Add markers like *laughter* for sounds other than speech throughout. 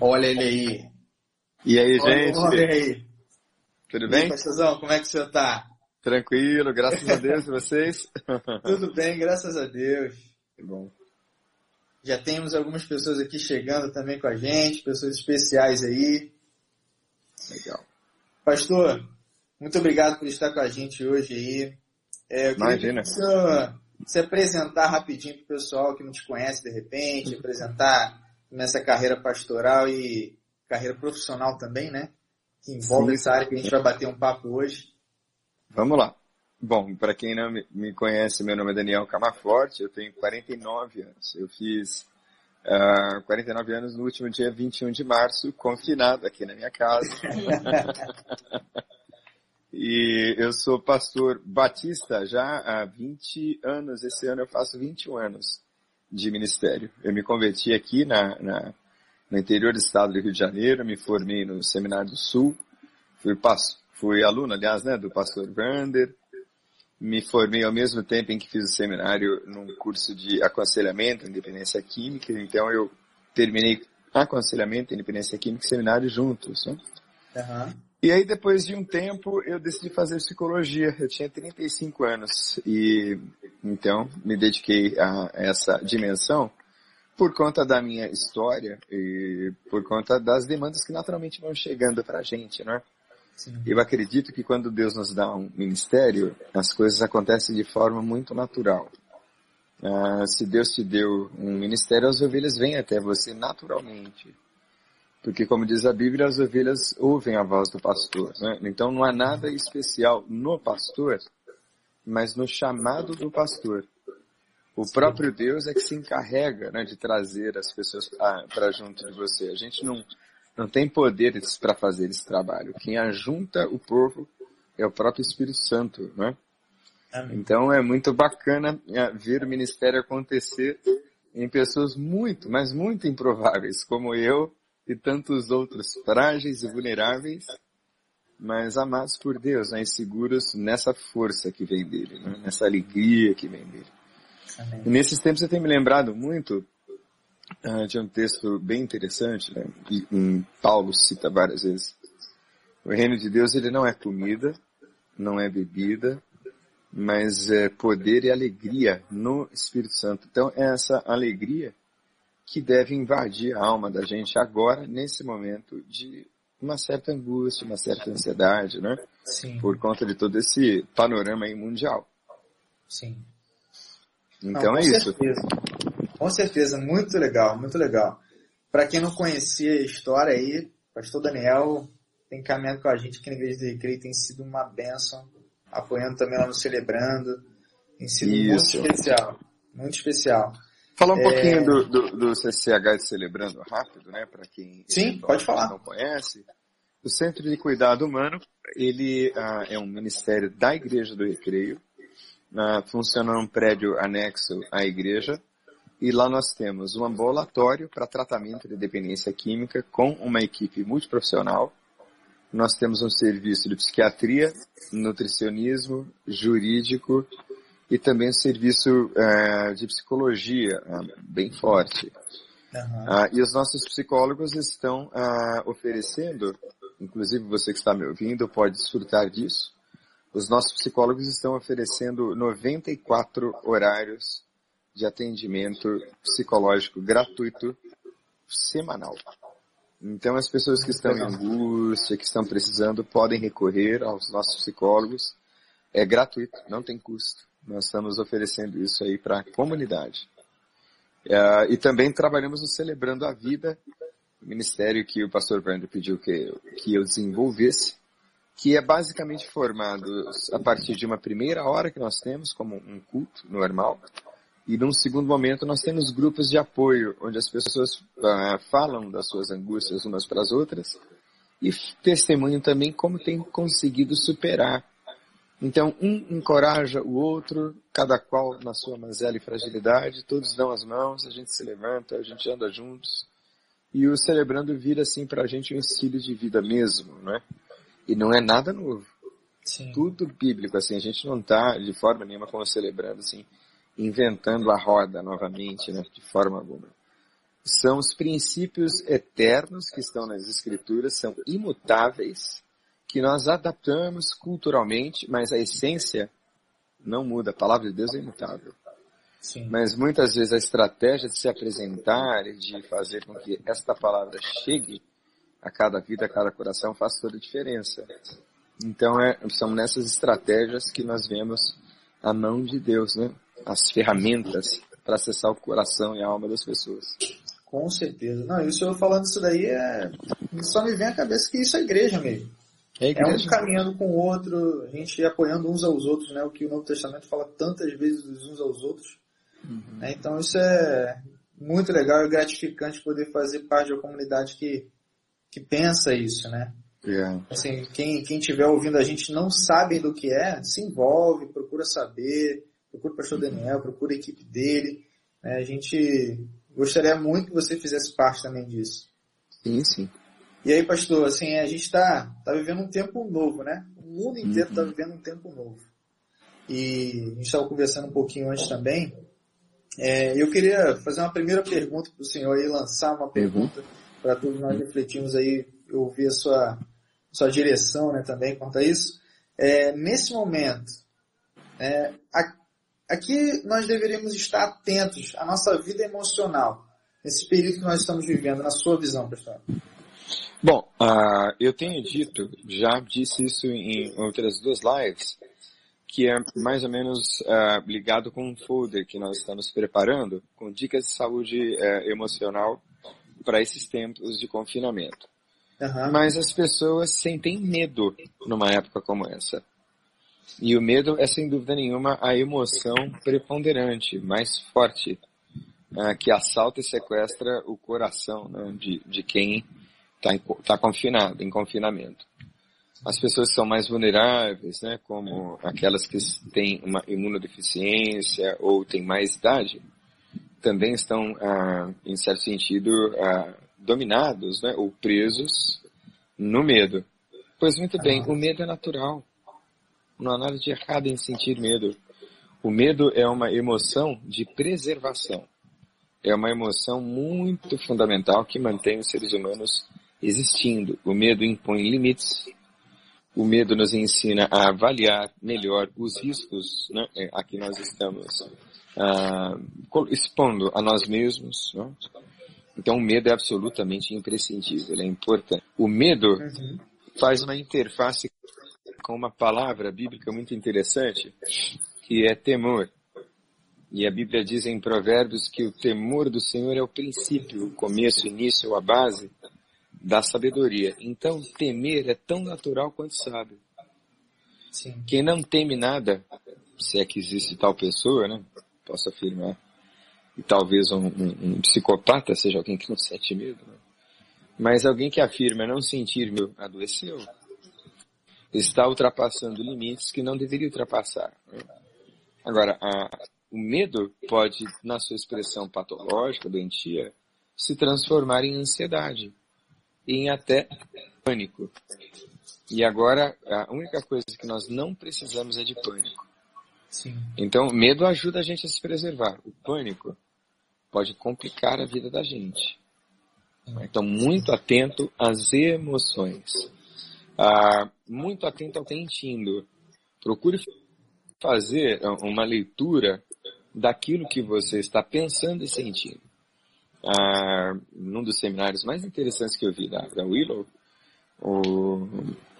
Olha ele aí. E aí, gente? Olha aí. Tudo bem? Pastorzão, como é que você tá? Tranquilo, graças a Deus, e vocês? *laughs* Tudo bem, graças a Deus. Que bom. Já temos algumas pessoas aqui chegando também com a gente, pessoas especiais aí. Legal. Pastor, muito obrigado por estar com a gente hoje aí. É, Imagina. Que se apresentar rapidinho para o pessoal que não te conhece de repente, apresentar nessa carreira pastoral e carreira profissional também, né? Que envolve essa área que a gente vai bater um papo hoje. Vamos lá. Bom, para quem não me- conhece, meu nome é Daniel Camaforte, eu tenho 49 anos. Eu fiz ah, 49 anos no último dia 21 de março, confinado aqui na minha casa. *laughs* e eu sou pastor batista já há 20 anos. Esse ano eu faço 21 anos de ministério. Eu me converti aqui na, na- no interior do estado do Rio de Janeiro, me formei no Seminário do Sul, fui, pas- fui aluno, aliás, né, do pastor Vander, me formei ao mesmo tempo em que fiz o seminário num curso de aconselhamento, independência química, então eu terminei aconselhamento, independência química e seminário juntos. Né? Aham. E aí depois de um tempo eu decidi fazer psicologia. Eu tinha 35 anos e então me dediquei a essa dimensão por conta da minha história e por conta das demandas que naturalmente vão chegando para a gente, né? Sim. Eu acredito que quando Deus nos dá um ministério, as coisas acontecem de forma muito natural. Ah, se Deus te deu um ministério, as ovelhas vêm até você naturalmente. Porque, como diz a Bíblia, as ovelhas ouvem a voz do pastor. Né? Então, não há nada especial no pastor, mas no chamado do pastor. O próprio Deus é que se encarrega né, de trazer as pessoas para junto de você. A gente não, não tem poderes para fazer esse trabalho. Quem ajunta o povo é o próprio Espírito Santo, né? Então é muito bacana é, ver o ministério acontecer em pessoas muito, mas muito improváveis, como eu e tantos outros frágeis e vulneráveis, mas amados por Deus, né, e seguros nessa força que vem dele, né, nessa alegria que vem dele. Amém. E nesses tempos eu tenho me lembrado muito ah, de um texto bem interessante, né? e um Paulo cita várias vezes. O reino de Deus ele não é comida, não é bebida, mas é poder e alegria no Espírito Santo. Então é essa alegria que deve invadir a alma da gente agora, nesse momento de uma certa angústia, uma certa ansiedade, né? Sim. Por conta de todo esse panorama aí mundial. Sim. Então Não, é com isso. Certeza. Com certeza, muito legal, muito legal. Para quem não conhecia a história aí, pastor Daniel tem caminhado com a gente aqui na Igreja do Recreio, tem sido uma bênção, apoiando também lá no Celebrando. Tem sido muito Isso. especial, muito especial. Falar um É. pouquinho do, do, do CCH Celebrando rápido, né, para quem Sim, pode falar. não conhece. O Centro de Cuidado Humano, ele ah, é um ministério da Igreja do Recreio, ah, funciona num prédio anexo à igreja, e lá nós temos um ambulatório para tratamento de dependência química com uma equipe multiprofissional. Nós temos um serviço de psiquiatria, nutricionismo, jurídico e também um serviço eh, de psicologia ah, bem forte. Aham. Ah, e os nossos psicólogos estão ah, oferecendo, inclusive você que está me ouvindo pode desfrutar disso, os nossos psicólogos estão oferecendo 94 horários de atendimento psicológico gratuito semanal. Então as pessoas que estão em angústia, que estão precisando, podem recorrer aos nossos psicólogos. É gratuito, não tem custo. Nós estamos oferecendo isso aí para a comunidade. Ah, e também trabalhamos no Celebrando a Vida, ministério que o pastor Wander pediu que, que eu desenvolvesse, que é basicamente formado a partir de uma primeira hora que nós temos, como um culto normal, e num segundo momento nós temos grupos de apoio, onde as pessoas ah, falam das suas angústias umas para as outras, e testemunham também como têm conseguido superar. Então, um encoraja o outro, cada qual na sua mazela e fragilidade, todos dão as mãos, a gente se levanta, a gente anda juntos. E o celebrando vira assim para a gente um estilo de vida mesmo, né? E não é nada novo. Sim. Tudo bíblico, assim, a gente não está de forma nenhuma como celebrando, assim, inventando a roda novamente, né? De forma alguma. são os princípios eternos que estão nas escrituras, são imutáveis, que nós adaptamos culturalmente, mas a essência não muda. A palavra de Deus é imutável. Sim. Mas muitas vezes a estratégia de se apresentar e de fazer com que esta palavra chegue a cada vida, a cada coração, faz toda a diferença. Então é, são nessas estratégias que nós vemos a mão de Deus, né? As ferramentas para acessar o coração e a alma das pessoas. Com certeza. Não, e o senhor falando isso daí é. Só me vem à cabeça que isso é igreja mesmo. É, é um caminhando com o outro, a gente apoiando uns aos outros, né? O que o Novo Testamento fala tantas vezes dos uns aos outros. Uhum. Né? Então isso é muito legal e gratificante poder fazer parte de uma comunidade que, que pensa isso, né? Yeah. Assim, quem, quem tiver ouvindo a gente não sabe do que é, se envolve, procura saber, procura o pastor Daniel, procura a equipe dele. Né? A gente gostaria muito que você fizesse parte também disso. Sim, sim. E aí, pastor, assim, a gente está tá vivendo um tempo novo, né? O mundo inteiro está uhum. vivendo um tempo novo. E a gente estava conversando um pouquinho antes também. É, eu queria fazer uma primeira pergunta para o senhor e lançar uma pergunta para todos nós refletirmos aí, ouvir a sua, sua direção né, também quanto a isso. É, nesse momento, é, aqui nós deveríamos estar atentos à nossa vida emocional, nesse período que nós estamos vivendo, na sua visão, pessoal. Bom, uh, eu tenho dito, já disse isso em outras duas lives, que é mais ou menos uh, ligado com um folder que nós estamos preparando, com dicas de saúde uh, emocional para esses tempos de confinamento. Uhum. Mas as pessoas sentem medo numa época como essa. E o medo é sem dúvida nenhuma a emoção preponderante, mais forte, uh, que assalta e sequestra o coração né, de, de quem está tá confinado, em confinamento. As pessoas são mais vulneráveis, né, como aquelas que têm uma imunodeficiência ou têm mais idade, também estão, ah, em certo sentido, ah, dominados né, ou presos no medo. Pois muito bem, o medo é natural. Não há nada de errado em sentir medo. O medo é uma emoção de preservação. É uma emoção muito fundamental que mantém os seres humanos existindo. O medo impõe limites. O medo nos ensina a avaliar melhor os riscos né, é, a que nós estamos uh, expondo a nós mesmos. Né? Então, o medo é absolutamente imprescindível, é importante. O medo uhum. faz uma interface com uma palavra bíblica muito interessante, que é temor. E a Bíblia diz em Provérbios que o temor do Senhor é o princípio, o começo, o início, a base da sabedoria. Então, temer é tão natural quanto sábio. Sim. Quem não teme nada, se é que existe tal pessoa, né? Posso afirmar. E talvez um, um, um psicopata seja alguém que não sente medo, né? Mas alguém que afirma não sentir medo adoeceu. Está ultrapassando limites que não deveria ultrapassar. Né? Agora, a, o medo pode, na sua expressão patológica, doentia, se transformar em ansiedade em até pânico. E agora, a única coisa que nós não precisamos é de pânico. Sim. Então, medo ajuda a gente a se preservar. O pânico pode complicar a vida da gente. Então, muito atento às emoções. Ah, muito atento ao que sentindo. Procure fazer uma leitura daquilo que você está pensando e sentindo ah, num dos seminários mais interessantes que eu vi da, da Willow, o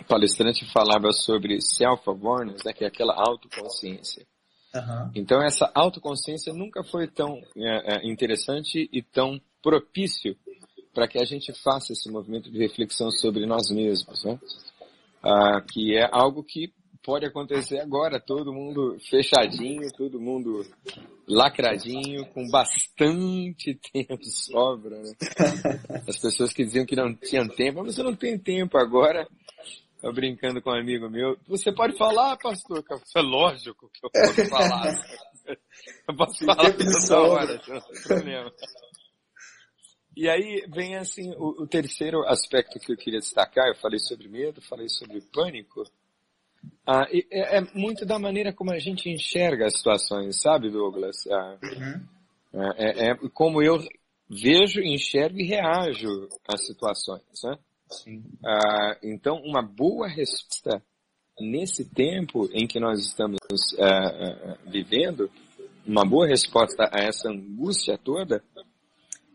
palestrante falava sobre self-awareness, né, que é aquela autoconsciência. Uhum. Então essa autoconsciência nunca foi tão é, é, interessante e tão propício para que a gente faça esse movimento de reflexão sobre nós mesmos, né? Ah, que é algo que pode acontecer agora, todo mundo fechadinho, todo mundo lacradinho, com bastante *laughs* tempo sobra, né? As pessoas que diziam que não tinham tempo, mas você não tem tempo agora. Eu brincando com um amigo meu, você pode falar, pastor? É lógico que eu posso falar. Eu posso falar toda hora, não tem problema. E aí vem assim o, o terceiro aspecto que eu queria destacar, eu falei sobre medo, falei sobre pânico, ah, é, é, muito da maneira como a gente enxerga as situações, sabe, Douglas? Ah, uhum. é, é, como eu vejo, enxergo e reajo às situações. Né? Ah, então, uma boa resposta nesse tempo em que nós estamos ah, ah, vivendo, uma boa resposta a essa angústia toda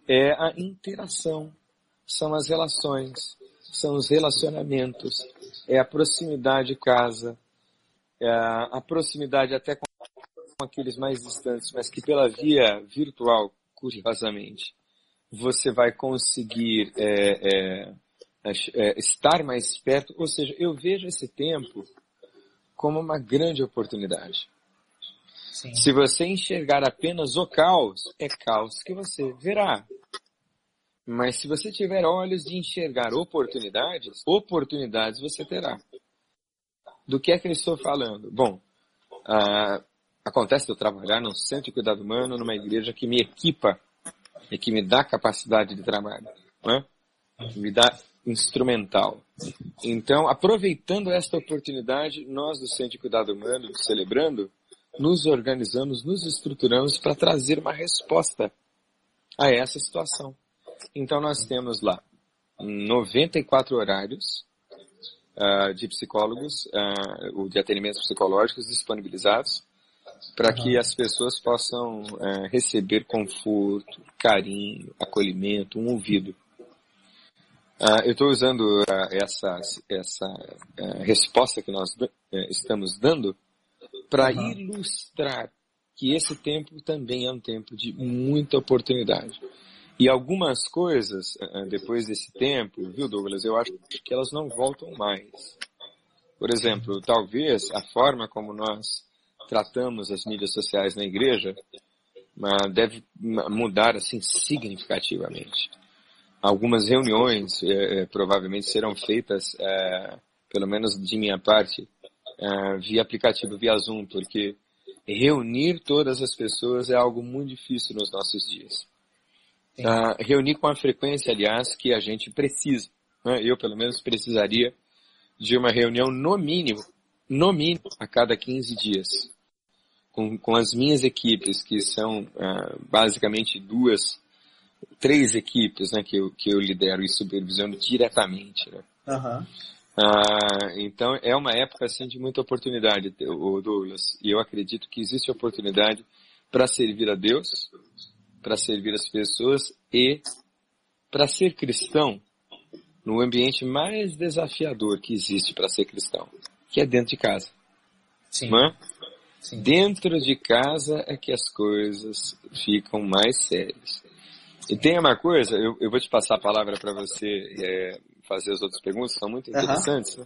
é a interação, são as relações, são os relacionamentos, é a proximidade casa, é a proximidade até com aqueles mais distantes, mas que pela via virtual, curiosamente, você vai conseguir é, é, é, estar mais perto. Ou seja, eu vejo esse tempo como uma grande oportunidade. Sim. Se você enxergar apenas o caos, é caos que você verá. Mas se você tiver olhos de enxergar oportunidades, oportunidades você terá. Do que é que eu estou falando? Bom, uh, acontece de eu trabalhar num centro de cuidado humano, numa igreja que me equipa e que me dá capacidade de trabalho, né? me dá instrumental. Então, aproveitando esta oportunidade, nós do Centro de Cuidado Humano, celebrando, nos organizamos, nos estruturamos para trazer uma resposta a essa situação. Então, nós temos lá 94 horários uh, de psicólogos, uh, de atendimentos psicológicos disponibilizados, para que as pessoas possam é, receber conforto, carinho, acolhimento, um ouvido. Uh, eu estou usando uh, essa, essa uh, resposta que nós estamos dando para uhum. ilustrar que esse tempo também é um tempo de muita oportunidade. E algumas coisas, depois desse tempo, viu, Douglas, eu acho que elas não voltam mais. Por exemplo, talvez a forma como nós tratamos as mídias sociais na igreja deve mudar assim significativamente. Algumas reuniões é, é, provavelmente serão feitas, é, pelo menos de minha parte, é, via aplicativo, via Zoom, porque reunir todas as pessoas é algo muito difícil nos nossos dias. Uh, reunir com a frequência, aliás, que a gente precisa. Né? Eu, pelo menos, precisaria de uma reunião no mínimo, no mínimo, a cada 15 dias com, com as minhas equipes, que são uh, basicamente duas, três equipes né, que, eu, que eu lidero e supervisiono diretamente. Né? Uhum. Uh, então é uma época assim, de muita oportunidade, Douglas, e eu acredito que existe oportunidade para servir a Deus, para servir as pessoas e para ser cristão no ambiente mais desafiador que existe para ser cristão, que é dentro de casa. Sim. Não é? Sim. Dentro de casa é que as coisas ficam mais sérias. E tem uma coisa, eu, eu vou te passar a palavra para você é, fazer as outras perguntas, são muito interessantes, uhum.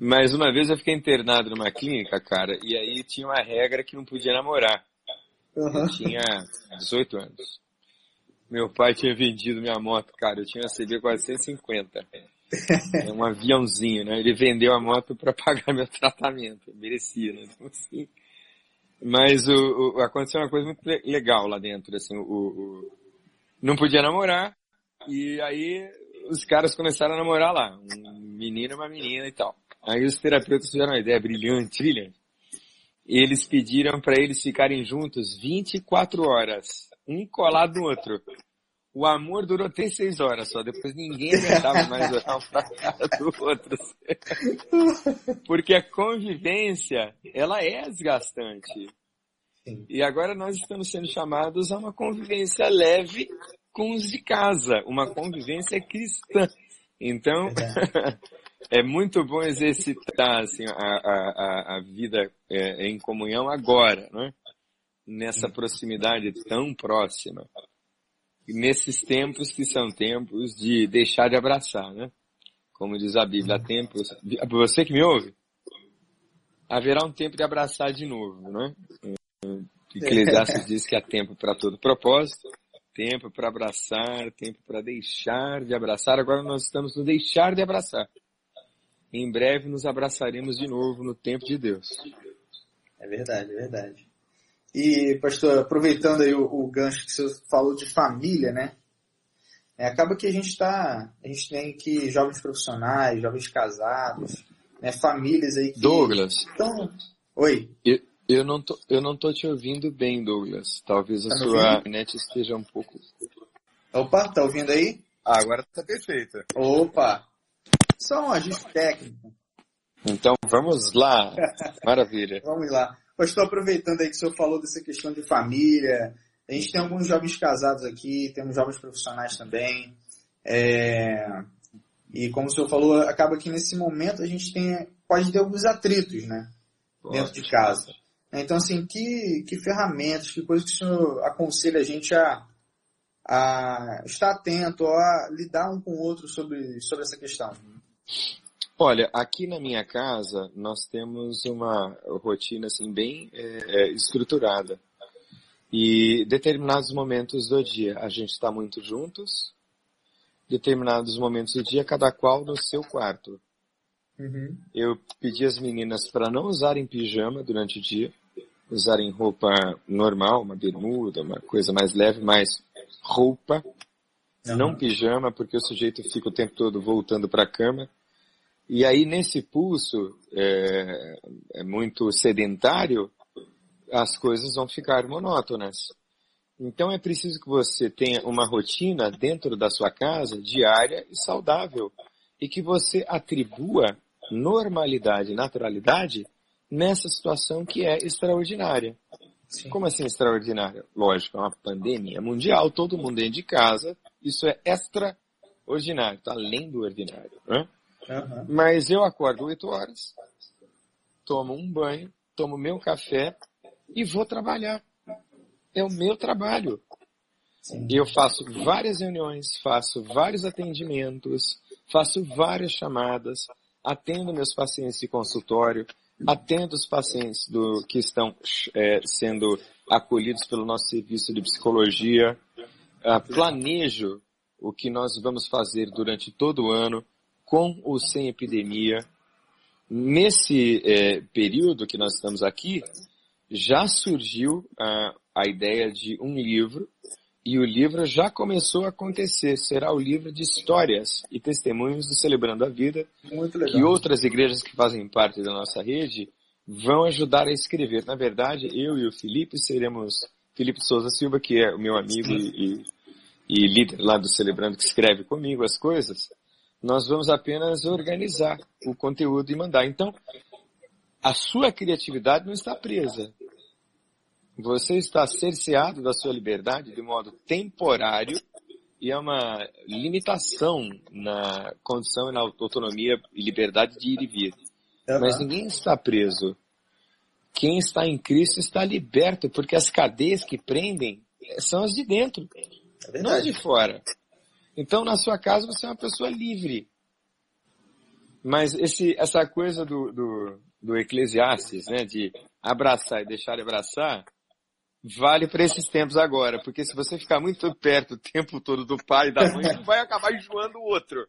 Mas uma vez eu fiquei internado numa clínica, cara, e aí tinha uma regra que não podia namorar. Uhum. Eu tinha 18 anos. Meu pai tinha vendido minha moto, cara, eu tinha uma CB 450. É um aviãozinho, né? Ele vendeu a moto para pagar meu tratamento. Merecia, né? Então, assim, mas o, o, aconteceu uma coisa muito legal lá dentro, assim, o, o, não podia namorar, e aí os caras começaram a namorar lá, um menino e uma menina e tal. Aí os terapeutas tiveram uma ideia brilhante, brilhante. Eles pediram para eles ficarem juntos 24 horas, um colado no outro. O amor durou até seis horas só, depois ninguém aguentava mais olhar um pra cara do outro. Porque a convivência, ela é desgastante. E agora nós estamos sendo chamados a uma convivência leve com os de casa, uma convivência cristã. Então, *laughs* é muito bom exercitar assim, a, a, a vida é, em comunhão agora, né? nessa proximidade tão próxima nesses tempos que são tempos de deixar de abraçar, né? Como diz a Bíblia, há tempos. Você que me ouve? Haverá um tempo de abraçar de novo, né? Eclesiastes diz que há tempo para todo propósito, tempo para abraçar, tempo para deixar de abraçar. Agora nós estamos no deixar de abraçar. Em breve nos abraçaremos de novo no tempo de Deus. É verdade, é verdade. E, pastor, aproveitando aí o, o gancho que você falou de família, né? É, acaba que a gente está, a gente tem aqui jovens profissionais, jovens casados, né, famílias aí que Douglas. Então, oi. Eu, eu não tô, eu não tô te ouvindo bem, Douglas. Talvez a tá sua internet esteja um pouco. Opa, tá ouvindo aí? Ah, agora tá perfeito. Opa! Só um ajuste técnico. Então vamos lá. Maravilha. *laughs* vamos lá. Estou aproveitando aí que o senhor falou dessa questão de família. A gente tem alguns jovens casados aqui, temos jovens profissionais também. É... E como o senhor falou, acaba que nesse momento a gente tem, pode ter alguns atritos, né? Dentro de casa. Então, assim, que, que ferramentas, que coisas que o senhor aconselha a gente a, a estar atento, a lidar um com o outro sobre, sobre essa questão? Olha, aqui na minha casa nós temos uma rotina assim bem é, é, estruturada. E determinados momentos do dia a gente está muito juntos, determinados momentos do dia cada qual no seu quarto. Uhum. Eu pedi às meninas para não usarem pijama durante o dia, usarem roupa normal, uma bermuda, uma coisa mais leve, mas roupa, não pijama, porque o sujeito fica o tempo todo voltando para a cama. E aí nesse pulso é, é muito sedentário, as coisas vão ficar monótonas. Então é preciso que você tenha uma rotina dentro da sua casa diária e saudável e que você atribua normalidade, naturalidade nessa situação que é extraordinária. Sim. Como assim extraordinária? Lógico, é uma pandemia mundial, todo mundo dentro de casa, isso é extraordinário, tá além do ordinário. Né? Uhum. Mas eu acordo 8 horas, tomo um banho, tomo meu café e vou trabalhar. É o meu trabalho. Sim. Eu faço várias reuniões, faço vários atendimentos, faço várias chamadas, atendo meus pacientes de consultório, atendo os pacientes do, que estão é, sendo acolhidos pelo nosso serviço de psicologia, uh, planejo o que nós vamos fazer durante todo o ano, com ou sem epidemia. Nesse é, período que nós estamos aqui, já surgiu a, a ideia de um livro e o livro já começou a acontecer. Será o livro de histórias e testemunhos do Celebrando a Vida, que outras igrejas que fazem parte da nossa rede vão ajudar a escrever. Na verdade, eu e o Felipe seremos, Felipe Souza Silva, que é o meu amigo e, e líder lá do Celebrando, que escreve comigo as coisas, nós vamos apenas organizar o conteúdo e mandar. Então, a sua criatividade não está presa. Você está cerceado da sua liberdade de modo temporário e é uma limitação na condição e na autonomia e liberdade de ir e vir. Uhum. Mas ninguém está preso. Quem está em Cristo está liberto, porque as cadeias que prendem são as de dentro, é não de fora. Então, na sua casa, você é uma pessoa livre. Mas esse, essa coisa do, do, do Eclesiastes, né, de abraçar e deixar de abraçar, vale para esses tempos agora, porque se você ficar muito perto o tempo todo do pai e da mãe, vai acabar enjoando o outro.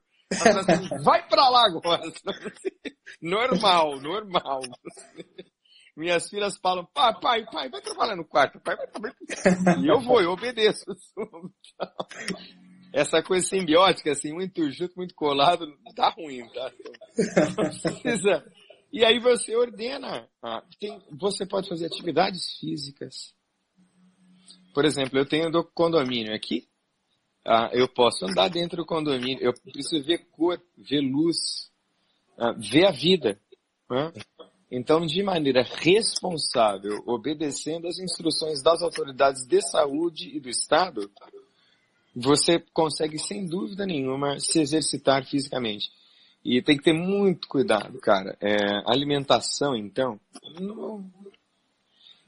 Vai para lá agora. *laughs* Normal, normal. Minhas filhas falam, pai, pai, pai, vai trabalhar no quarto, pai, vai trabalhar. E eu vou, eu obedeço. *laughs* Essa coisa simbiótica, assim, muito junto, muito colado, tá ruim, tá? precisa. E aí você ordena. Ah, tem, você pode fazer atividades físicas. Por exemplo, eu tenho do condomínio aqui. Ah, eu posso andar dentro do condomínio. Eu preciso ver cor, ver luz, ah, ver a vida. Né? Então, de maneira responsável, obedecendo as instruções das autoridades de saúde e do Estado, você consegue, sem dúvida nenhuma, se exercitar fisicamente. E tem que ter muito cuidado, cara. É, alimentação, então, não,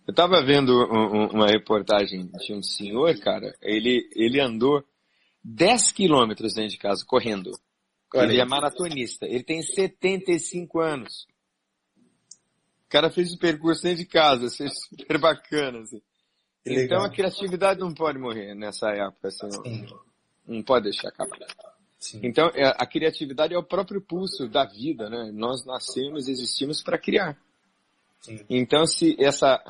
eu tava vendo um, uma reportagem de um senhor, cara, ele, ele andou 10 quilômetros dentro de casa, correndo. Ele é maratonista. Ele tem 75 anos. O cara fez o percurso dentro de casa, assim, *laughs* super bacana, assim. Então a criatividade não pode morrer nessa época, assim. Não, não pode deixar acabar. Sim. Então é, a criatividade é o próprio pulso da vida, né? Nós nascemos, existimos para criar. Sim. Então, se essa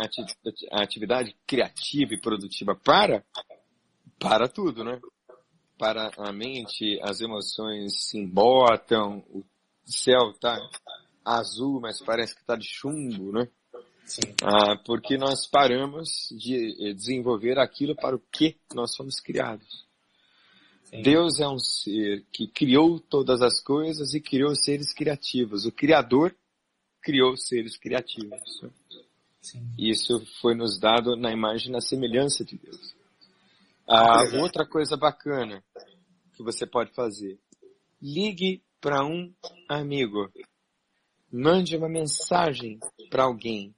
atividade criativa e produtiva para, para tudo, né? Para a mente, as emoções se embotam, o céu tá azul, mas parece que tá de chumbo, né? Sim. Ah, porque nós paramos de desenvolver aquilo para o que nós fomos criados. Sim. Deus é um ser que criou todas as coisas e criou seres criativos. O Criador criou seres criativos. Sim. Isso foi nos dado na imagem na semelhança de Deus. Ah, outra coisa bacana que você pode fazer. Ligue para um amigo. Mande uma mensagem para alguém.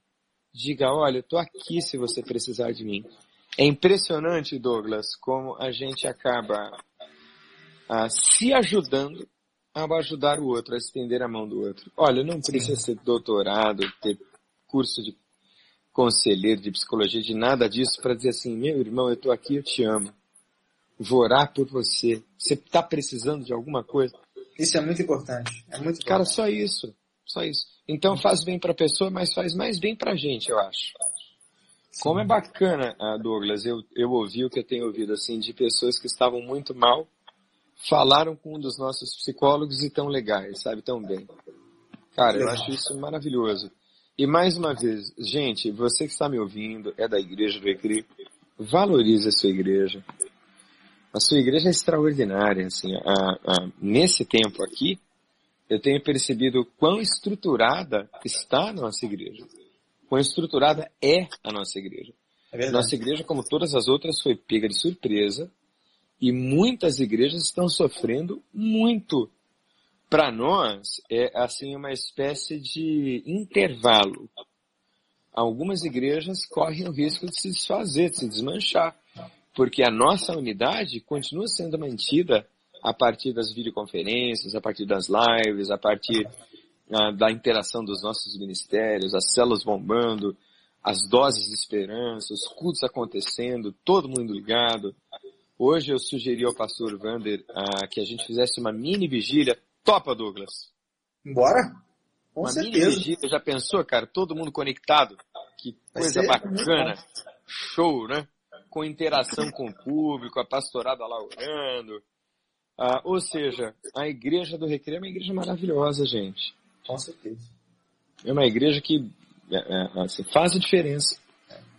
Diga, olha, eu estou aqui se você precisar de mim. É impressionante, Douglas, como a gente acaba ah, se ajudando a ajudar o outro, a estender a mão do outro. Olha, não precisa ser doutorado, ter curso de conselheiro de psicologia, de nada disso, para dizer assim, meu irmão, eu estou aqui, eu te amo. Vou orar por você. Você está precisando de alguma coisa? Isso é muito importante. É muito importante. Cara, só isso. Só isso. Então faz bem para a pessoa, mas faz mais bem para a gente, eu acho. Sim. Como é bacana, ah, Douglas, eu, eu ouvi o que eu tenho ouvido, assim, de pessoas que estavam muito mal, falaram com um dos nossos psicólogos e tão legais, sabe, tão bem. Cara, eu acho isso maravilhoso. E mais uma vez, gente, você que está me ouvindo, é da Igreja do Recreio, valorize a sua igreja. A sua igreja é extraordinária, assim, a, a, nesse tempo aqui, eu tenho percebido quão estruturada está a nossa igreja. Quão estruturada é a nossa igreja. É nossa igreja, como todas as outras, foi pega de surpresa e muitas igrejas estão sofrendo muito. Para nós, é assim uma espécie de intervalo. Algumas igrejas correm o risco de se desfazer, de se desmanchar, porque a nossa unidade continua sendo mantida a partir das videoconferências, a partir das lives, a partir uh, da interação dos nossos ministérios, as células bombando, as doses de esperança, os cultos acontecendo, todo mundo ligado. Hoje eu sugeri ao pastor Vander uh, que a gente fizesse uma mini vigília. Topa, Douglas? Bora? Com uma certeza. mini vigília, já pensou, cara? Todo mundo conectado? Que coisa bacana. Show, né? Com interação com o público, a pastorada lá orando. Ah, ou seja, a igreja do Recreio é uma igreja maravilhosa, gente. Com certeza. É uma igreja que é, é, assim, faz a diferença.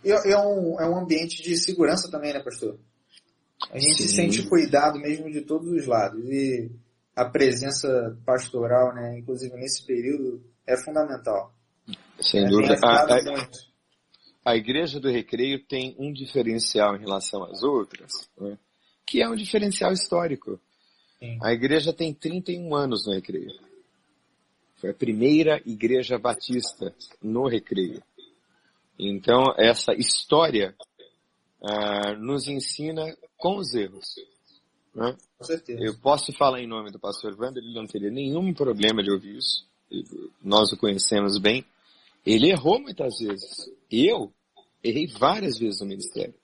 E é, é, um, é um ambiente de segurança também, né, pastor? A gente Sim. se sente cuidado mesmo de todos os lados. E a presença pastoral, né, inclusive nesse período, é fundamental. Sem é, dúvida. A, a, a, Igreja do Recreio tem um diferencial em relação às outras, né, que é um diferencial histórico. A igreja tem 31 anos no Recreio. Foi a primeira igreja batista no Recreio. Então, essa história uh, nos ensina com os erros. Né? Com certeza. Eu posso falar em nome do pastor Wander, ele não teria nenhum problema de ouvir isso. Nós o conhecemos bem. Ele errou muitas vezes. Eu errei várias vezes no ministério.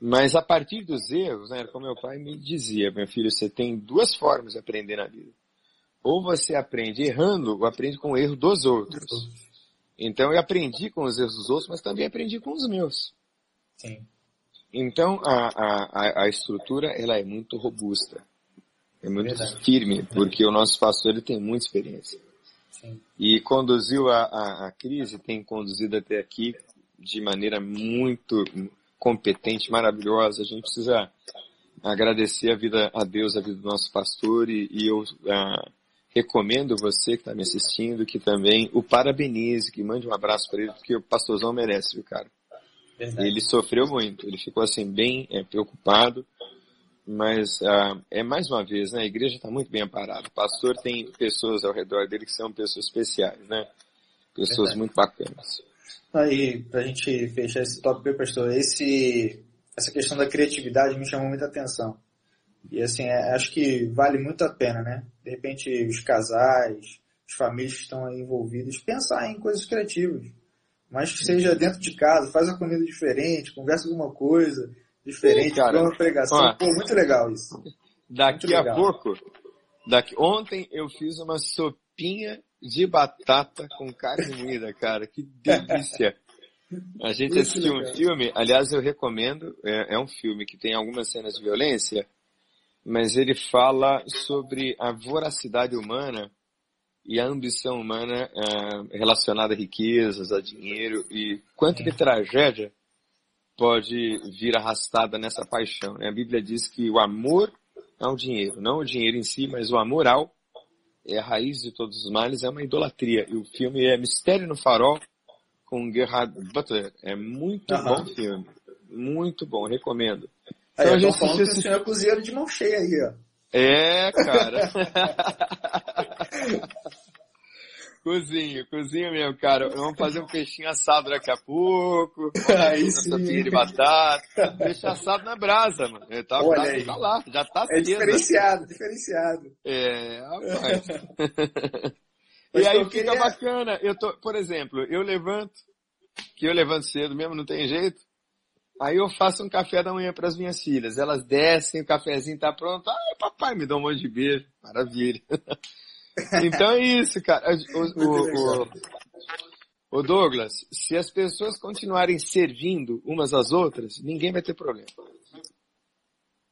Mas a partir dos erros, né, como meu pai me dizia, meu filho, você tem duas formas de aprender na vida. Ou você aprende errando, ou aprende com o erro dos outros. Então eu aprendi com os erros dos outros, mas também aprendi com os meus. Sim. Então a, a, a estrutura ela é muito robusta. É muito Verdade. firme, porque o nosso pastor ele tem muita experiência. Sim. E conduziu a, a, a crise, tem conduzido até aqui de maneira muito, competente, maravilhosa. A gente precisa agradecer a vida a Deus, a vida do nosso pastor e, e eu uh, recomendo você que está me assistindo que também o parabenize, que mande um abraço para ele, porque o pastorzão merece, viu, cara? Verdade. Ele sofreu muito, ele ficou assim bem é, preocupado, mas uh, é mais uma vez, né? A igreja está muito bem amparada. O pastor tem pessoas ao redor dele que são pessoas especiais, né? Pessoas Verdade. muito bacanas. Aí, pra gente fechar esse tópico, pastor, esse, essa questão da criatividade me chamou muita atenção. E assim, é, acho que vale muito a pena, né? De repente, os casais, as famílias que estão aí envolvidas, pensar em coisas criativas. Mas que seja dentro de casa, faz uma comida diferente, conversa alguma coisa diferente, Sim, uma pregação. Ó, Pô, muito legal isso. Daqui a pouco, daqui, ontem eu fiz uma sopinha de batata com carne moída, cara. Que delícia! A gente assistiu um filme, aliás eu recomendo, é, é, um filme que tem algumas cenas de violência, mas ele fala sobre a voracidade humana e a ambição humana é, relacionada a riquezas, a dinheiro e quanto de tragédia pode vir arrastada nessa paixão. Né? A Bíblia diz que o amor ao dinheiro. Não o dinheiro em si, mas o amor ao é a raiz de todos os males, é uma idolatria. E o filme é Mistério no Farol, com Gerhard Butler. É muito bom filme. Muito bom, recomendo. Aí, então, a gente falando que o senhor é cozinheiro de mão cheia aí, ó. É, cara. *laughs* cozinho, cozinho mesmo, cara. Vamos fazer um peixinho assado daqui a pouco. *laughs* Aí sim. de batata. Peixe assado na brasa, mano. Tá, Olha brasa, aí. tá lá, já tá É diferenciado, diferenciado. É, rapaz. *laughs* e aí fica queria... bacana. Eu tô, por exemplo, eu levanto, que eu levanto cedo mesmo, não tem jeito. Aí eu faço um café da manhã para as minhas filhas. Elas descem, o cafezinho tá pronto. Ai, papai, me dá um monte de beijo. Maravilha. *laughs* então é isso, cara. O, o, o, o, Douglas, se as pessoas continuarem servindo umas às outras, ninguém vai ter problema.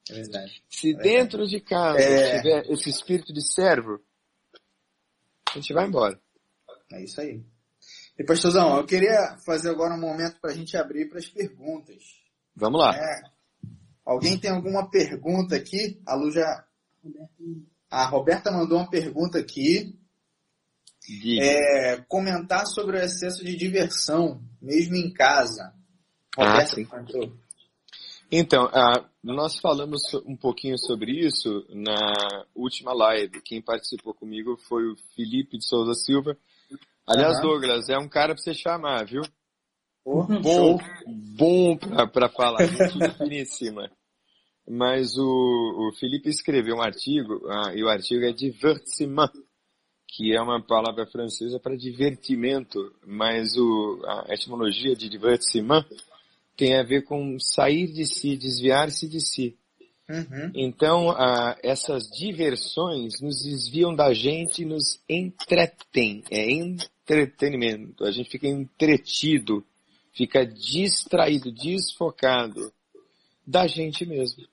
É verdade. Se é dentro de casa é... tiver esse espírito de servo, a gente vai embora. É isso aí. E pastorzão, eu queria fazer agora um momento para a gente abrir para as perguntas. Vamos lá. É, alguém tem alguma pergunta aqui? A Lu já. A Roberta mandou uma pergunta aqui. É, comentar sobre o excesso de diversão, mesmo em casa. Ah, Roberta ah, Então, nós falamos um pouquinho sobre isso na última live. Quem participou comigo foi o Felipe de Souza Silva, Aliás, uhum. Douglas, é um cara pra você chamar, viu? Oh, bom, bom pra, pra falar, gente finíssima. Mas o, o Felipe escreveu um artigo, ah, e o artigo é divertissement, que é uma palavra francesa para divertimento, mas o, a etimologia de divertissement tem a ver com sair de si, desviar-se de si. Uhum. Então, ah, essas diversões nos desviam da gente e nos entretêm. É entretenimento. A gente fica entretido, fica distraído, desfocado da gente mesmo.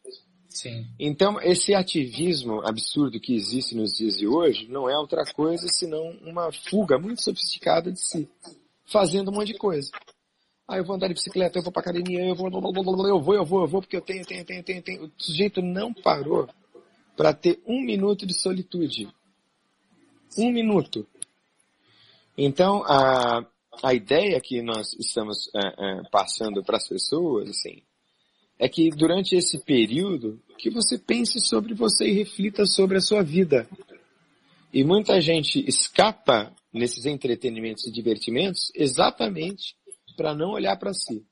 Sim. Então, esse ativismo absurdo que existe nos dias de hoje não é outra coisa senão uma fuga muito sofisticada de si, fazendo um monte de coisa. Ah, eu vou andar de bicicleta, eu vou pra academia, eu vou, eu vou, eu vou, eu vou, porque eu tenho, tenho, tenho, tenho, tenho. O sujeito não parou para ter um minuto de solitude. Um minuto. Então, a, a ideia que nós estamos é, é, passando para as pessoas, assim, é que durante esse período, que você pense sobre você e reflita sobre a sua vida. E muita gente escapa nesses entretenimentos e divertimentos exatamente para não olhar para si.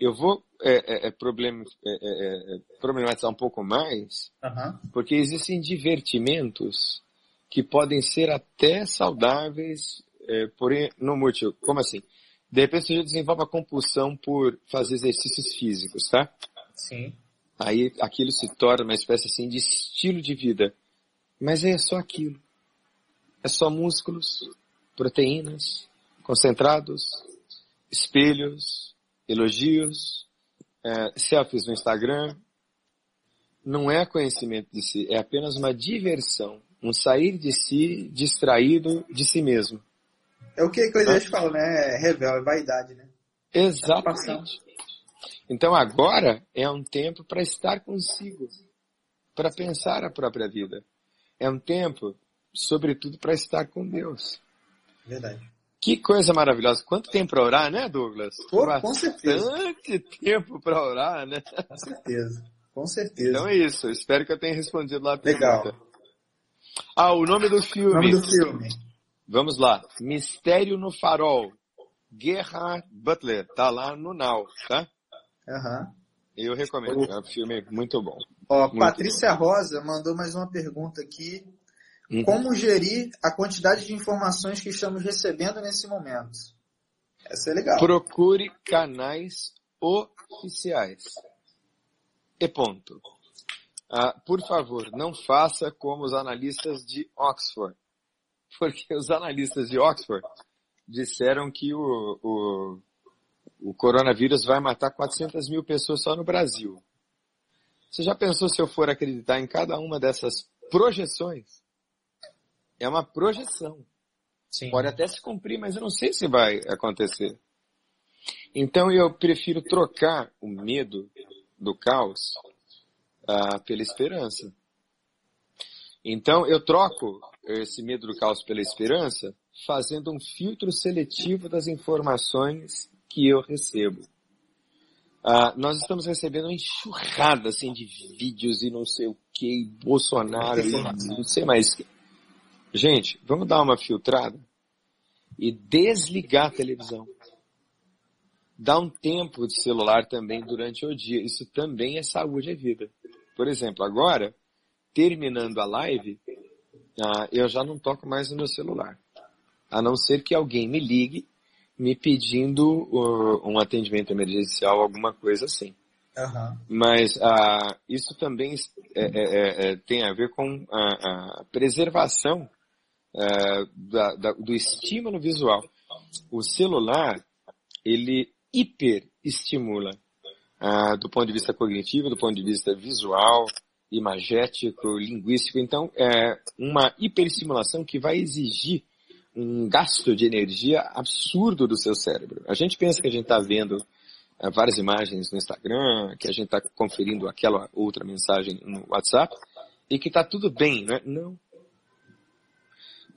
Eu vou é, é, é problem, é, problematizar um pouco mais, uhum. porque existem divertimentos que podem ser até saudáveis é, porém não muito. Como assim? De repente você desenvolve a compulsão por fazer exercícios físicos, tá? Sim. Aí aquilo se torna uma espécie assim de estilo de vida. Mas é só aquilo. É só músculos, proteínas, concentrados, espelhos, elogios, é, selfies no Instagram. Não é conhecimento de si, é apenas uma diversão, um sair de si distraído de si mesmo. É o que a Eclesiastes fala, né? É revel, é vaidade, né? Exatamente. Então agora é um tempo para estar consigo, para pensar a própria vida. É um tempo, sobretudo, para estar com Deus. Verdade. Que coisa maravilhosa. Quanto tempo para orar, né, Douglas? Pô, com certeza. Bastante *laughs* tempo para orar, né? Com certeza. Com certeza. Então é isso. Espero que eu tenha respondido lá a pergunta. Legal. Ah, o nome do filme. O nome do filme. Vamos lá. Mistério no Farol. Gerhard Butler. Tá lá no Now, tá? Aham. Uhum. Eu recomendo. É um filme muito bom. Ó, muito Patrícia bom. Rosa mandou mais uma pergunta aqui. Uhum. Como gerir a quantidade de informações que estamos recebendo nesse momento? Essa é legal. Procure canais oficiais. E ponto. Ah, por favor, não faça como os analistas de Oxford *laughs* porque os analistas de Oxford disseram que o, o, o coronavírus vai matar 400 mil pessoas só no Brasil. Você já pensou se eu for acreditar em cada uma dessas projeções? É uma projeção. Sim. Pode até se cumprir, mas eu não sei se vai acontecer. Então eu prefiro trocar o medo do caos uh, pela esperança. Então, eu troco esse medo do caos pela esperança, fazendo um filtro seletivo das informações que eu recebo. Uh, nós estamos recebendo uma enxurrada assim, de vídeos e não sei o que, Bolsonaro e não sei mais. Gente, vamos dar uma filtrada e desligar a televisão. Dar um tempo de celular também durante o dia. Isso também é saúde e vida. Por exemplo, agora, terminando a live, uh, eu já não toco mais no meu celular. A não ser que alguém me ligue me pedindo uh, um atendimento emergencial, alguma coisa assim. Uhum. Mas uh, isso também é, é, é, é, tem a ver com a, a preservação uh, da, da, do estímulo visual. O celular, ele hiperestimula uh, do ponto de vista cognitivo, do ponto de vista visual, imagético, linguístico. Então, é uma hiperestimulação que vai exigir um gasto de energia absurdo do seu cérebro. A gente pensa que a gente está vendo uh, várias imagens no Instagram, que a gente está conferindo aquela outra mensagem no WhatsApp, e que está tudo bem, né? Não.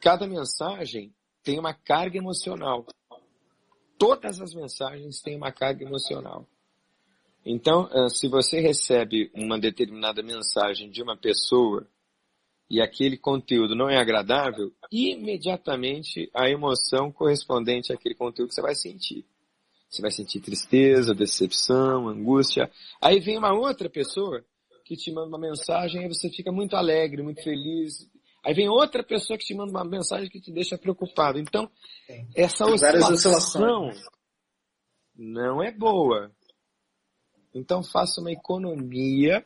Cada mensagem tem uma carga emocional. Todas as mensagens têm uma carga emocional. Então, uh, se você recebe uma determinada mensagem de uma pessoa e aquele conteúdo não é agradável, imediatamente a emoção correspondente àquele conteúdo que você vai sentir. Você vai sentir tristeza, decepção, angústia. Aí vem uma outra pessoa que te manda uma mensagem e você fica muito alegre, muito feliz. Aí vem outra pessoa que te manda uma mensagem que te deixa preocupado. Então, essa oscilação não é boa. Então faça uma economia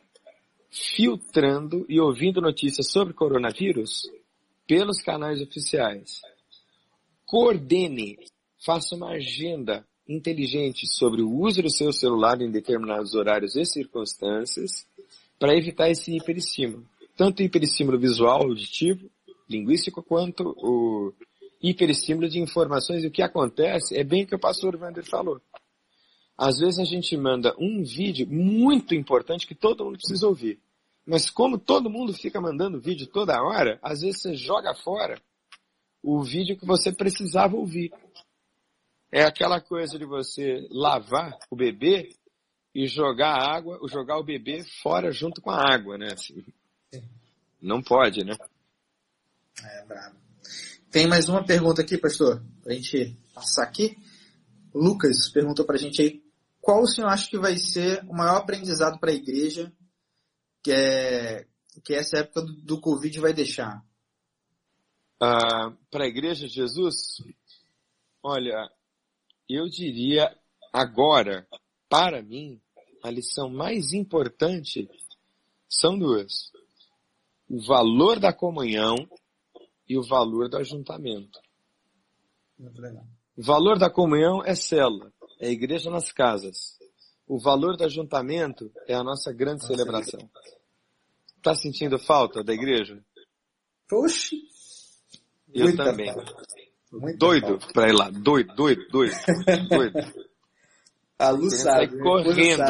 filtrando e ouvindo notícias sobre coronavírus pelos canais oficiais. Coordene, faça uma agenda inteligente sobre o uso do seu celular em determinados horários e circunstâncias para evitar esse hiperestímulo. Tanto o hiperestímulo visual, auditivo, linguístico, quanto o hiperestímulo de informações. E o que acontece é bem o que o pastor Wander falou. Às vezes a gente manda um vídeo muito importante que todo mundo precisa ouvir. Mas como todo mundo fica mandando vídeo toda hora, às vezes você joga fora o vídeo que você precisava ouvir. É aquela coisa de você lavar o bebê e jogar a água, ou jogar o bebê fora junto com a água, né? Assim, não pode, né? É, bravo. Tem mais uma pergunta aqui, pastor, pra gente passar aqui. Lucas perguntou pra gente aí qual o senhor acha que vai ser o maior aprendizado para a igreja que, é, que essa época do, do Covid vai deixar? Ah, para a igreja de Jesus? Olha, eu diria agora, para mim, a lição mais importante são duas. O valor da comunhão e o valor do ajuntamento. O valor da comunhão é célula é a igreja nas casas. O valor do ajuntamento é a nossa grande celebração. Está sentindo falta da igreja? Poxa! Eu Muita também. doido para ir lá. Doido, doido, doido. doido. A luz sabe. Correndo.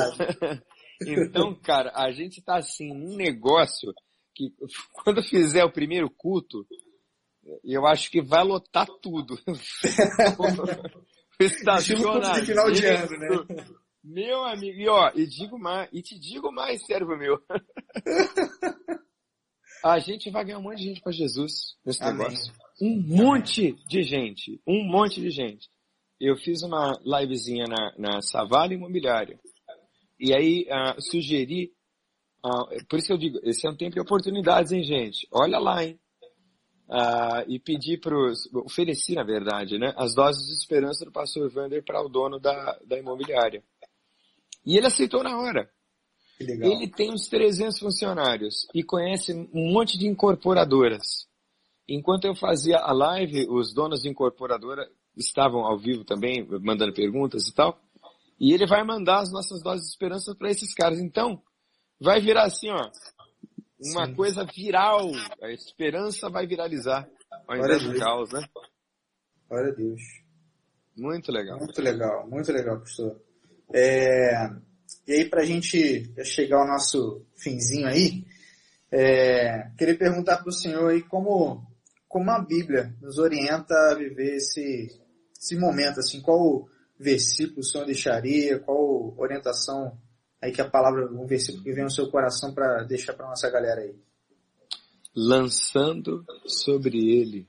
*laughs* então, cara, a gente está assim, num negócio que *laughs* quando fizer o primeiro culto, eu acho que vai lotar tudo. *laughs* estacionamento. de final de ano, né? Meu amigo, e ó, e digo mais, e te digo mais, servo meu. *laughs* A gente vai ganhar um monte de gente para Jesus nesse Amém. negócio. Um monte de gente, um monte de gente. Eu fiz uma livezinha na, na Savala Imobiliária. E aí uh, sugeri, uh, por isso que eu digo, esse é um tempo de oportunidades, hein, gente? Olha lá, hein? Uh, e pedi para os, ofereci na verdade, né, as doses de esperança do pastor Vander para o dono da, da imobiliária. E ele aceitou na hora. Ele tem uns 300 funcionários e conhece um monte de incorporadoras. Enquanto eu fazia a live, os donos de incorporadora estavam ao vivo também, mandando perguntas e tal. E ele vai mandar as nossas doses de esperança para esses caras. Então, vai virar assim, ó uma Sim. coisa viral. A esperança vai viralizar ao invés do caos, né? Glória a Deus. Muito legal. Muito legal, muito legal, pastor. É... E aí, pra gente chegar ao nosso finzinho aí, É, queria perguntar para o senhor aí como, como a Bíblia nos orienta a viver esse, esse momento, assim, qual versículo o senhor deixaria, qual orientação aí que a palavra, um versículo que vem no seu coração para deixar para nossa galera aí. Lançando sobre ele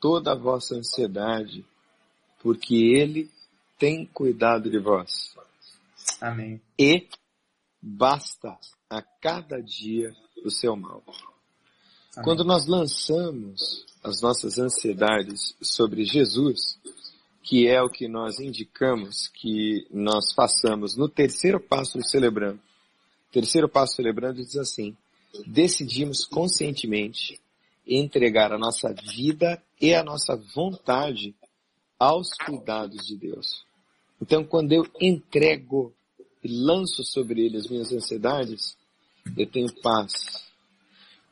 toda a vossa ansiedade, porque ele tem cuidado de vós. Amém. E basta a cada dia o seu mal. Amém. Quando nós lançamos as nossas ansiedades sobre Jesus, que é o que nós indicamos que nós façamos no terceiro passo do celebrando. Terceiro passo celebrando diz assim: decidimos conscientemente entregar a nossa vida e a nossa vontade aos cuidados de Deus. Então, quando eu entrego e lanço sobre ele as minhas ansiedades, eu tenho paz.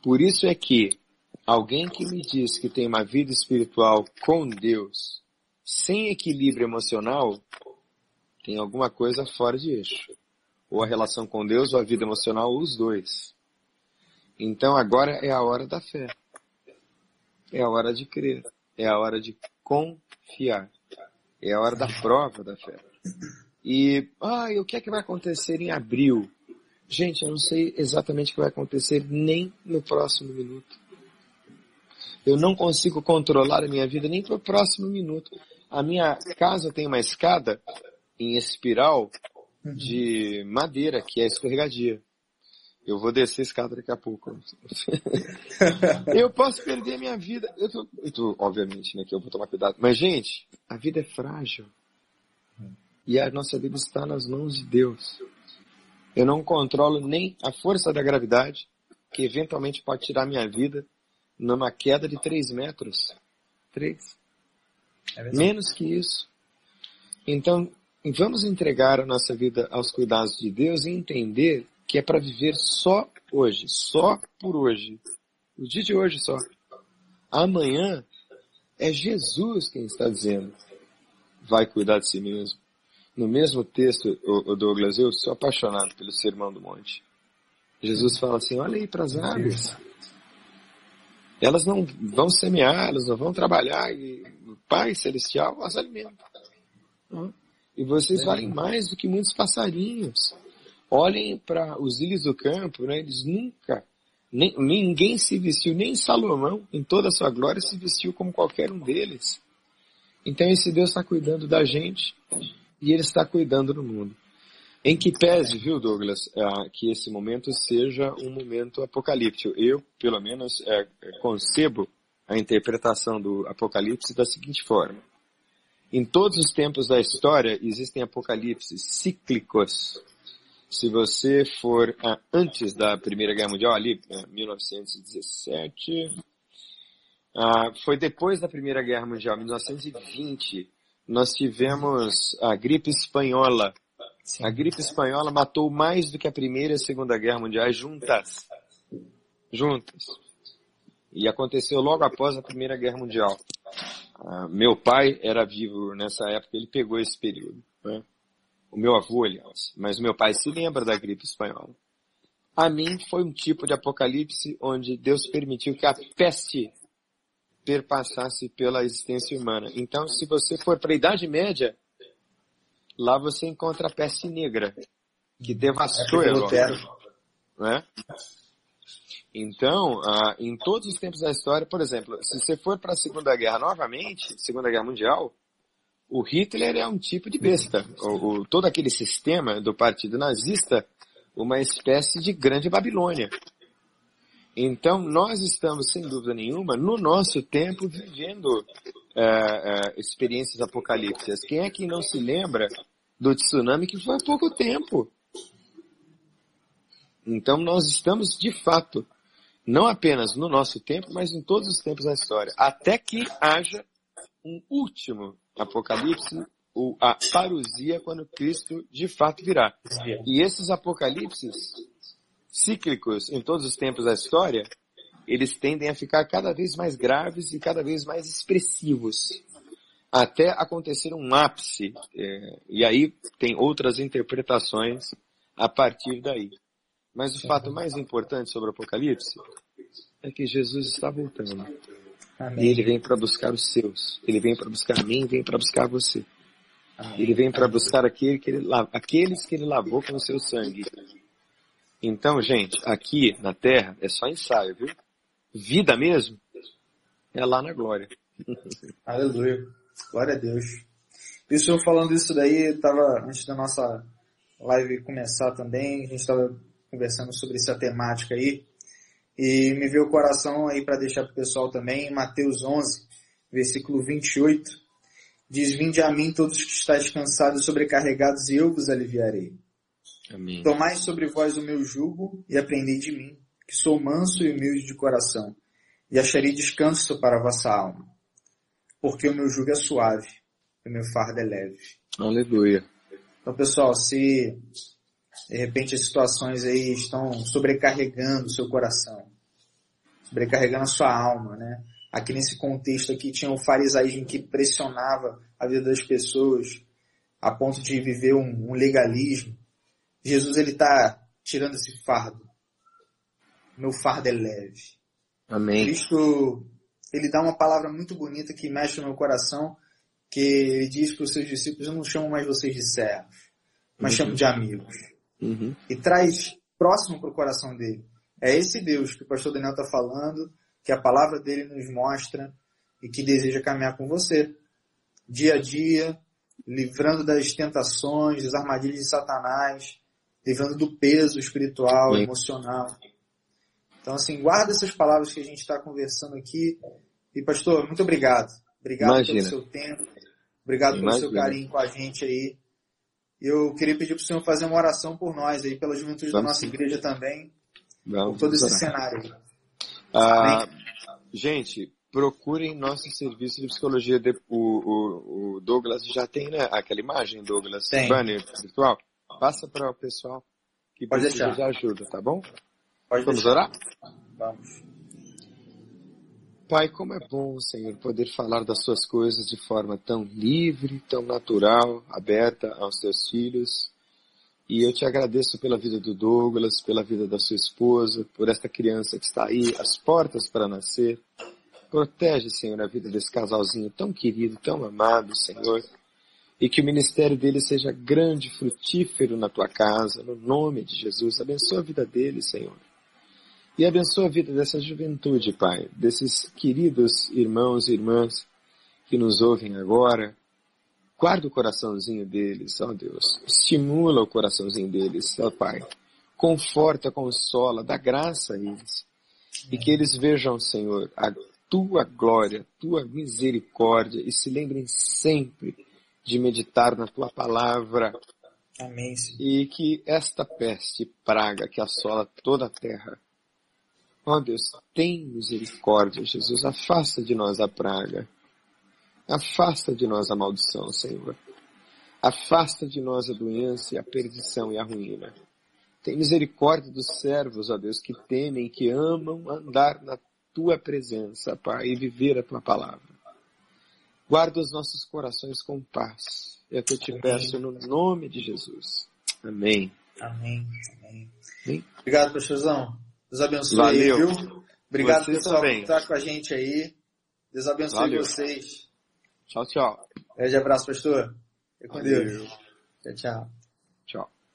Por isso é que alguém que me diz que tem uma vida espiritual com Deus, sem equilíbrio emocional, tem alguma coisa fora de eixo. Ou a relação com Deus ou a vida emocional, ou os dois. Então agora é a hora da fé. É a hora de crer. É a hora de confiar. É a hora da prova da fé. E, e o que é que vai acontecer em abril? Gente, eu não sei exatamente o que vai acontecer nem no próximo minuto. Eu não consigo controlar a minha vida nem para o próximo minuto. A minha casa tem uma escada em espiral de madeira, que é escorregadia. Eu vou descer a escada daqui a pouco. *laughs* eu posso perder a minha vida. Eu tô, eu tô, obviamente, né, que eu vou tomar cuidado. Mas, gente, a vida é frágil. E a nossa vida está nas mãos de Deus. Eu não controlo nem a força da gravidade, que eventualmente pode tirar minha vida numa queda de 3 metros. 3. É Menos que isso. Então, vamos entregar a nossa vida aos cuidados de Deus e entender que é para viver só hoje, só por hoje. O dia de hoje só. Amanhã é Jesus quem está dizendo. Vai cuidar de si mesmo. No mesmo texto, o Douglas, eu sou apaixonado pelo Sermão do Monte. Jesus fala assim, olha aí para as aves. Elas não vão semear, elas não vão trabalhar, e Pai Celestial as alimenta. E vocês valem mais do que muitos passarinhos. Olhem para os ilhos do campo, né? eles nunca, nem, ninguém se vestiu, nem Salomão, em toda a sua glória, se vestiu como qualquer um deles. Então esse Deus está cuidando da gente e Ele está cuidando do mundo. Em que pese, viu, Douglas, é, que esse momento seja um momento apocalíptico. Eu, pelo menos, é, concebo a interpretação do Apocalipse da seguinte forma. Em todos os tempos da história existem apocalipses cíclicos. Se você for ah, antes da Primeira Guerra Mundial, ali, 1917, ah, foi depois da Primeira Guerra Mundial, 1920, nós tivemos a gripe espanhola. A gripe espanhola matou mais do que a Primeira e a Segunda Guerra Mundial juntas. Juntas. E aconteceu logo após a Primeira Guerra Mundial. Ah, meu pai era vivo nessa época, ele pegou esse período. Né? O meu avô, aliás. Mas meu pai se lembra da gripe espanhola. A mim foi um tipo de apocalipse onde Deus permitiu que a peste perpassasse pela existência humana. Então, se você for para a Idade Média, Lá você encontra a peste negra, que devastou a Europa. Né? Então, ah, em todos os tempos da história, por exemplo, se você for para a Segunda Guerra novamente, Segunda Guerra Mundial, o Hitler é um tipo de besta. O, o, todo aquele sistema do partido nazista, uma espécie de grande Babilônia. Então, nós estamos, sem dúvida nenhuma, no nosso tempo, vivendo é, é, experiências apocalípticas. Quem é que não se lembra do tsunami que foi há pouco tempo? Então, nós estamos, de fato, não apenas no nosso tempo, mas em todos os tempos da história, até que haja um último apocalipse, ou a parousia, quando Cristo de fato virá. E esses apocalipses cíclicos em todos os tempos da história, eles tendem a ficar cada vez mais graves e cada vez mais expressivos, até acontecer um ápice. É, e aí tem outras interpretações a partir daí. Mas o fato mais importante sobre o Apocalipse é que Jesus está voltando. Amém. E ele vem para buscar os seus. Ele vem para buscar mim, vem para buscar você. Amém. Ele vem para buscar aquele que ele, aqueles que ele lavou com o seu sangue. Então, gente, aqui na Terra é só ensaio, viu? Vida mesmo é lá na glória. *laughs* Aleluia. Glória a Deus. E o senhor falando isso daí, estava antes da nossa live começar também, a gente estava conversando sobre essa temática aí. E me veio o coração aí para deixar para o pessoal também, Mateus 11, versículo 28, diz, Vinde a mim todos que estáis cansados e sobrecarregados e eu vos aliviarei. Amém. Tomai sobre vós o meu jugo e aprendei de mim, que sou manso e humilde de coração, e acharei descanso para a vossa alma. Porque o meu jugo é suave e o meu fardo é leve. Aleluia. Então pessoal, se de repente as situações aí estão sobrecarregando o seu coração, sobrecarregando a sua alma, né? Aqui nesse contexto aqui tinha o farisaísmo que pressionava a vida das pessoas a ponto de viver um, um legalismo. Jesus ele está tirando esse fardo. Meu fardo é leve. Amém. Cristo ele dá uma palavra muito bonita que mexe no meu coração, que ele diz para os seus discípulos: Eu não chamo mais vocês de servos, mas uhum. chamo de amigos uhum. e traz próximo para o coração dele. É esse Deus que o pastor Daniel está falando, que a palavra dele nos mostra e que deseja caminhar com você. Dia a dia, livrando das tentações, das armadilhas de Satanás, livrando do peso espiritual, Sim. emocional. Então, assim, guarda essas palavras que a gente está conversando aqui. E, pastor, muito obrigado. Obrigado Imagina. pelo seu tempo. Obrigado Imagina. pelo seu carinho com a gente aí. Eu queria pedir para o senhor fazer uma oração por nós aí, pela juventude Vamos. da nossa igreja também, Vamos por todo esse cenário. Ah, gente, procurem nosso serviço de psicologia. De, o, o, o, Douglas já tem, né? Aquela imagem, Douglas, tem. banner virtual. Passa para o pessoal que Pode precisa deixar. de ajuda, tá bom? Pode Vamos deixar. orar? Vamos. Pai, como é bom, Senhor, poder falar das suas coisas de forma tão livre, tão natural, aberta aos teus filhos. E eu te agradeço pela vida do Douglas, pela vida da sua esposa, por esta criança que está aí, às portas para nascer. Protege, Senhor, a vida desse casalzinho tão querido, tão amado, Senhor. E que o ministério dele seja grande, frutífero na tua casa, no nome de Jesus. Abençoa a vida dele, Senhor. E abençoa a vida dessa juventude, Pai, desses queridos irmãos e irmãs que nos ouvem agora. Guarda o coraçãozinho deles, ó Deus. Estimula o coraçãozinho deles, ó Pai. Conforta, consola, dá graça a eles. E que eles vejam, Senhor, a tua glória, a tua misericórdia e se lembrem sempre de meditar na tua palavra. Amém. E que esta peste praga que assola toda a terra Ó oh Deus, tem misericórdia, Jesus. Afasta de nós a praga. Afasta de nós a maldição, Senhor. Afasta de nós a doença, a perdição e a ruína. Tem misericórdia dos servos, ó Deus, que temem, que amam andar na tua presença, Pai, e viver a tua palavra. Guarda os nossos corações com paz. É o que eu te Amém. peço no nome de Jesus. Amém. Amém. Amém. Amém. Obrigado, pastorzão. Deus abençoe Valeu. aí, viu? Obrigado, vocês pessoal, também. por estar com a gente aí. Deus abençoe Valeu. vocês. Tchau, tchau. Grande abraço, pastor. Fique com Deus. Tchau, tchau. Tchau.